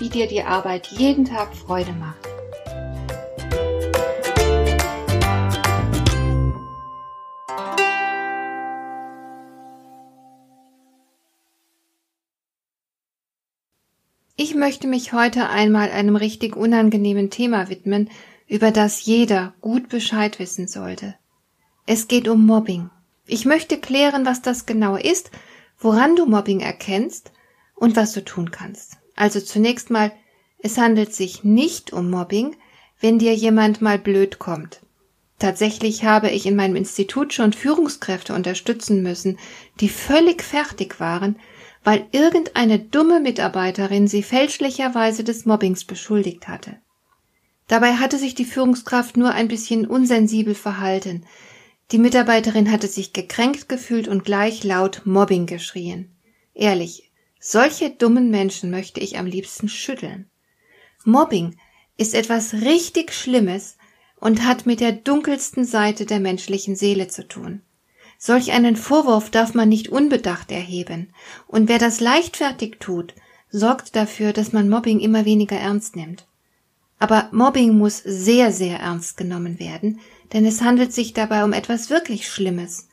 wie dir die Arbeit jeden Tag Freude macht. Ich möchte mich heute einmal einem richtig unangenehmen Thema widmen, über das jeder gut Bescheid wissen sollte. Es geht um Mobbing. Ich möchte klären, was das genau ist, woran du Mobbing erkennst und was du tun kannst. Also zunächst mal, es handelt sich nicht um Mobbing, wenn dir jemand mal blöd kommt. Tatsächlich habe ich in meinem Institut schon Führungskräfte unterstützen müssen, die völlig fertig waren, weil irgendeine dumme Mitarbeiterin sie fälschlicherweise des Mobbings beschuldigt hatte. Dabei hatte sich die Führungskraft nur ein bisschen unsensibel verhalten. Die Mitarbeiterin hatte sich gekränkt gefühlt und gleich laut Mobbing geschrien. Ehrlich, solche dummen Menschen möchte ich am liebsten schütteln. Mobbing ist etwas richtig Schlimmes und hat mit der dunkelsten Seite der menschlichen Seele zu tun. Solch einen Vorwurf darf man nicht unbedacht erheben, und wer das leichtfertig tut, sorgt dafür, dass man Mobbing immer weniger ernst nimmt. Aber Mobbing muss sehr, sehr ernst genommen werden, denn es handelt sich dabei um etwas wirklich Schlimmes.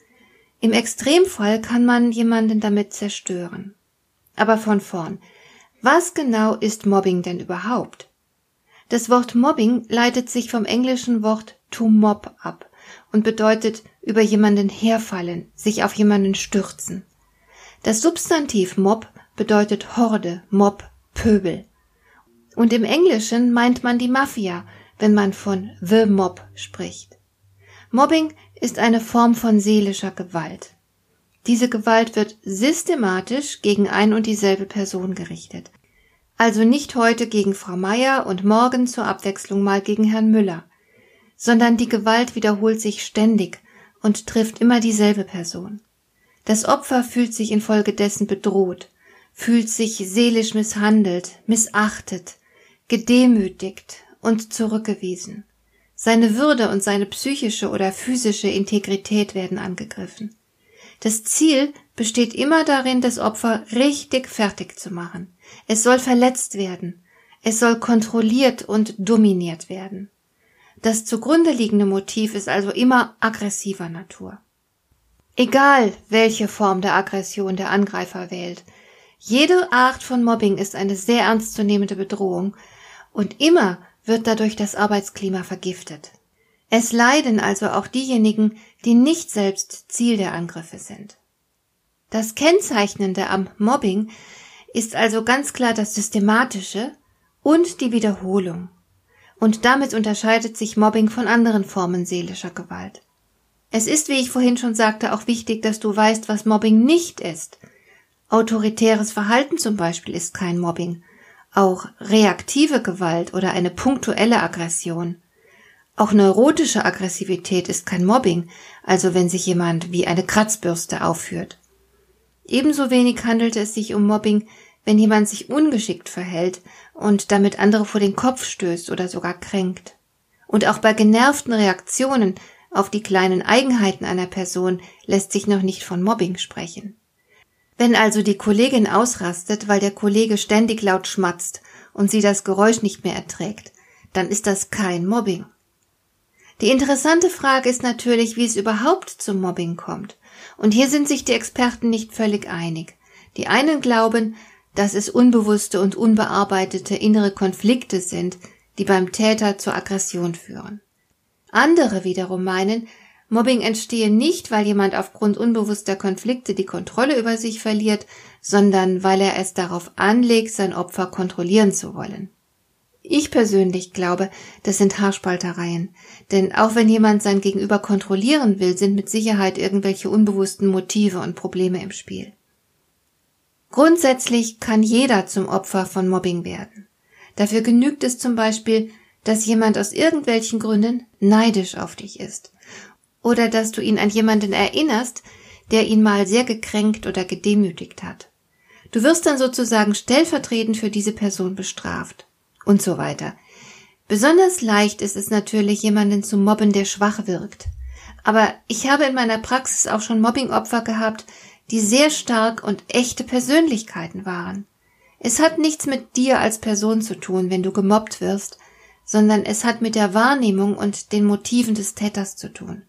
Im Extremfall kann man jemanden damit zerstören. Aber von vorn. Was genau ist Mobbing denn überhaupt? Das Wort Mobbing leitet sich vom englischen Wort to mob ab und bedeutet über jemanden herfallen, sich auf jemanden stürzen. Das Substantiv Mob bedeutet Horde, Mob, Pöbel. Und im Englischen meint man die Mafia, wenn man von The Mob spricht. Mobbing ist eine Form von seelischer Gewalt. Diese Gewalt wird systematisch gegen ein und dieselbe Person gerichtet. Also nicht heute gegen Frau Meier und morgen zur Abwechslung mal gegen Herrn Müller, sondern die Gewalt wiederholt sich ständig und trifft immer dieselbe Person. Das Opfer fühlt sich infolgedessen bedroht, fühlt sich seelisch misshandelt, missachtet, gedemütigt und zurückgewiesen. Seine Würde und seine psychische oder physische Integrität werden angegriffen. Das Ziel besteht immer darin, das Opfer richtig fertig zu machen. Es soll verletzt werden. Es soll kontrolliert und dominiert werden. Das zugrunde liegende Motiv ist also immer aggressiver Natur. Egal, welche Form der Aggression der Angreifer wählt, jede Art von Mobbing ist eine sehr ernstzunehmende Bedrohung und immer wird dadurch das Arbeitsklima vergiftet. Es leiden also auch diejenigen, die nicht selbst Ziel der Angriffe sind. Das Kennzeichnende am Mobbing ist also ganz klar das Systematische und die Wiederholung. Und damit unterscheidet sich Mobbing von anderen Formen seelischer Gewalt. Es ist, wie ich vorhin schon sagte, auch wichtig, dass du weißt, was Mobbing nicht ist. Autoritäres Verhalten zum Beispiel ist kein Mobbing. Auch reaktive Gewalt oder eine punktuelle Aggression auch neurotische Aggressivität ist kein Mobbing, also wenn sich jemand wie eine Kratzbürste aufführt. Ebenso wenig handelt es sich um Mobbing, wenn jemand sich ungeschickt verhält und damit andere vor den Kopf stößt oder sogar kränkt. Und auch bei genervten Reaktionen auf die kleinen Eigenheiten einer Person lässt sich noch nicht von Mobbing sprechen. Wenn also die Kollegin ausrastet, weil der Kollege ständig laut schmatzt und sie das Geräusch nicht mehr erträgt, dann ist das kein Mobbing. Die interessante Frage ist natürlich, wie es überhaupt zum Mobbing kommt. Und hier sind sich die Experten nicht völlig einig. Die einen glauben, dass es unbewusste und unbearbeitete innere Konflikte sind, die beim Täter zur Aggression führen. Andere wiederum meinen, Mobbing entstehe nicht, weil jemand aufgrund unbewusster Konflikte die Kontrolle über sich verliert, sondern weil er es darauf anlegt, sein Opfer kontrollieren zu wollen. Ich persönlich glaube, das sind Haarspaltereien. Denn auch wenn jemand sein Gegenüber kontrollieren will, sind mit Sicherheit irgendwelche unbewussten Motive und Probleme im Spiel. Grundsätzlich kann jeder zum Opfer von Mobbing werden. Dafür genügt es zum Beispiel, dass jemand aus irgendwelchen Gründen neidisch auf dich ist. Oder dass du ihn an jemanden erinnerst, der ihn mal sehr gekränkt oder gedemütigt hat. Du wirst dann sozusagen stellvertretend für diese Person bestraft. Und so weiter. Besonders leicht ist es natürlich, jemanden zu mobben, der schwach wirkt. Aber ich habe in meiner Praxis auch schon Mobbingopfer gehabt, die sehr stark und echte Persönlichkeiten waren. Es hat nichts mit dir als Person zu tun, wenn du gemobbt wirst, sondern es hat mit der Wahrnehmung und den Motiven des Täters zu tun.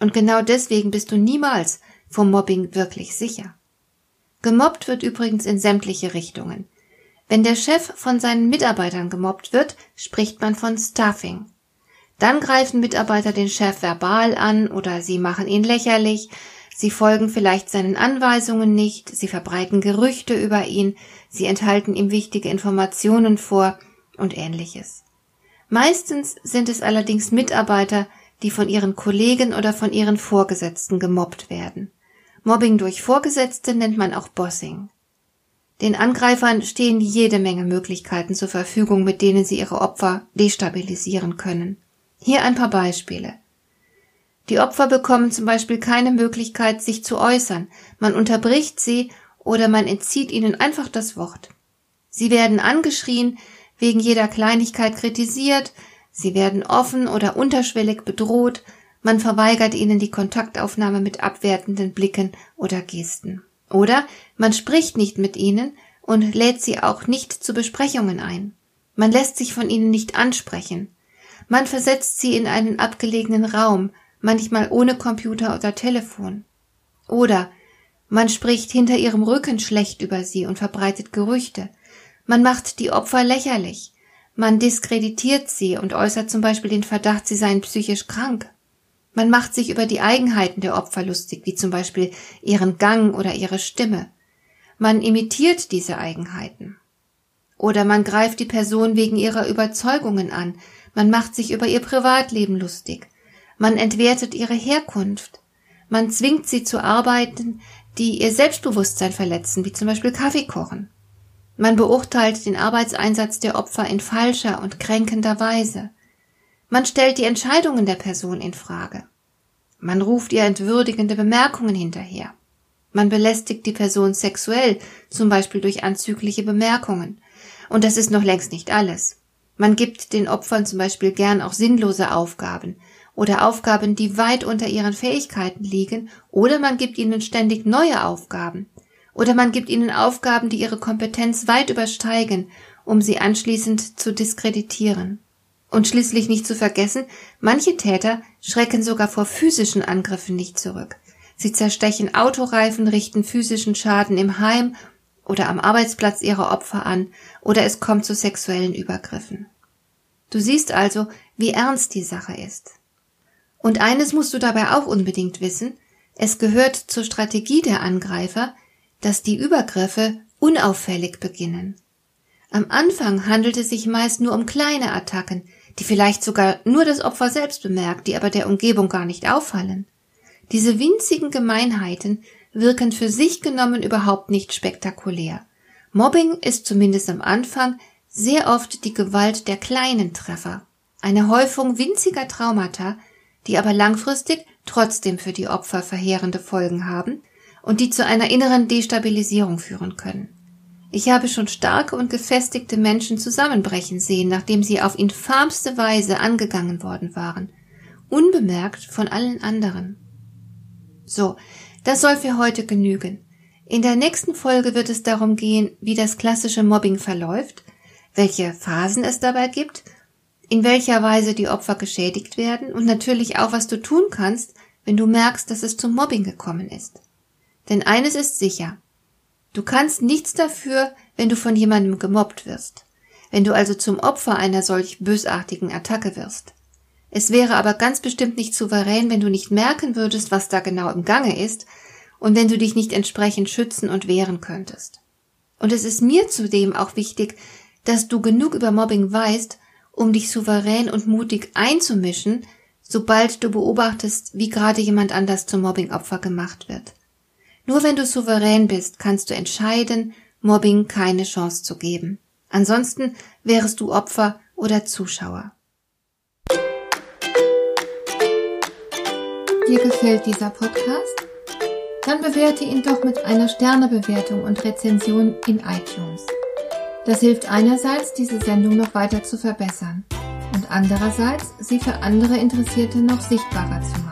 Und genau deswegen bist du niemals vor Mobbing wirklich sicher. Gemobbt wird übrigens in sämtliche Richtungen. Wenn der Chef von seinen Mitarbeitern gemobbt wird, spricht man von Stuffing. Dann greifen Mitarbeiter den Chef verbal an oder sie machen ihn lächerlich, sie folgen vielleicht seinen Anweisungen nicht, sie verbreiten Gerüchte über ihn, sie enthalten ihm wichtige Informationen vor und ähnliches. Meistens sind es allerdings Mitarbeiter, die von ihren Kollegen oder von ihren Vorgesetzten gemobbt werden. Mobbing durch Vorgesetzte nennt man auch Bossing. Den Angreifern stehen jede Menge Möglichkeiten zur Verfügung, mit denen sie ihre Opfer destabilisieren können. Hier ein paar Beispiele. Die Opfer bekommen zum Beispiel keine Möglichkeit, sich zu äußern, man unterbricht sie oder man entzieht ihnen einfach das Wort. Sie werden angeschrien, wegen jeder Kleinigkeit kritisiert, sie werden offen oder unterschwellig bedroht, man verweigert ihnen die Kontaktaufnahme mit abwertenden Blicken oder Gesten. Oder man spricht nicht mit ihnen und lädt sie auch nicht zu Besprechungen ein. Man lässt sich von ihnen nicht ansprechen. Man versetzt sie in einen abgelegenen Raum, manchmal ohne Computer oder Telefon. Oder man spricht hinter ihrem Rücken schlecht über sie und verbreitet Gerüchte. Man macht die Opfer lächerlich. Man diskreditiert sie und äußert zum Beispiel den Verdacht, sie seien psychisch krank. Man macht sich über die Eigenheiten der Opfer lustig, wie zum Beispiel ihren Gang oder ihre Stimme. Man imitiert diese Eigenheiten. Oder man greift die Person wegen ihrer Überzeugungen an, man macht sich über ihr Privatleben lustig, man entwertet ihre Herkunft, man zwingt sie zu Arbeiten, die ihr Selbstbewusstsein verletzen, wie zum Beispiel Kaffee kochen. Man beurteilt den Arbeitseinsatz der Opfer in falscher und kränkender Weise. Man stellt die Entscheidungen der Person in Frage. Man ruft ihr entwürdigende Bemerkungen hinterher. Man belästigt die Person sexuell, zum Beispiel durch anzügliche Bemerkungen. Und das ist noch längst nicht alles. Man gibt den Opfern zum Beispiel gern auch sinnlose Aufgaben oder Aufgaben, die weit unter ihren Fähigkeiten liegen, oder man gibt ihnen ständig neue Aufgaben, oder man gibt ihnen Aufgaben, die ihre Kompetenz weit übersteigen, um sie anschließend zu diskreditieren. Und schließlich nicht zu vergessen, manche Täter schrecken sogar vor physischen Angriffen nicht zurück. Sie zerstechen Autoreifen, richten physischen Schaden im Heim oder am Arbeitsplatz ihrer Opfer an, oder es kommt zu sexuellen Übergriffen. Du siehst also, wie ernst die Sache ist. Und eines musst du dabei auch unbedingt wissen, es gehört zur Strategie der Angreifer, dass die Übergriffe unauffällig beginnen. Am Anfang handelt es sich meist nur um kleine Attacken, die vielleicht sogar nur das Opfer selbst bemerkt, die aber der Umgebung gar nicht auffallen. Diese winzigen Gemeinheiten wirken für sich genommen überhaupt nicht spektakulär. Mobbing ist zumindest am Anfang sehr oft die Gewalt der kleinen Treffer, eine Häufung winziger Traumata, die aber langfristig trotzdem für die Opfer verheerende Folgen haben und die zu einer inneren Destabilisierung führen können. Ich habe schon starke und gefestigte Menschen zusammenbrechen sehen, nachdem sie auf infamste Weise angegangen worden waren, unbemerkt von allen anderen. So, das soll für heute genügen. In der nächsten Folge wird es darum gehen, wie das klassische Mobbing verläuft, welche Phasen es dabei gibt, in welcher Weise die Opfer geschädigt werden und natürlich auch, was du tun kannst, wenn du merkst, dass es zum Mobbing gekommen ist. Denn eines ist sicher, Du kannst nichts dafür, wenn du von jemandem gemobbt wirst, wenn du also zum Opfer einer solch bösartigen Attacke wirst. Es wäre aber ganz bestimmt nicht souverän, wenn du nicht merken würdest, was da genau im Gange ist, und wenn du dich nicht entsprechend schützen und wehren könntest. Und es ist mir zudem auch wichtig, dass du genug über Mobbing weißt, um dich souverän und mutig einzumischen, sobald du beobachtest, wie gerade jemand anders zum Mobbingopfer gemacht wird. Nur wenn du souverän bist, kannst du entscheiden, Mobbing keine Chance zu geben. Ansonsten wärest du Opfer oder Zuschauer. Dir gefällt dieser Podcast? Dann bewerte ihn doch mit einer Sternebewertung und Rezension in iTunes. Das hilft einerseits, diese Sendung noch weiter zu verbessern und andererseits, sie für andere Interessierte noch sichtbarer zu machen.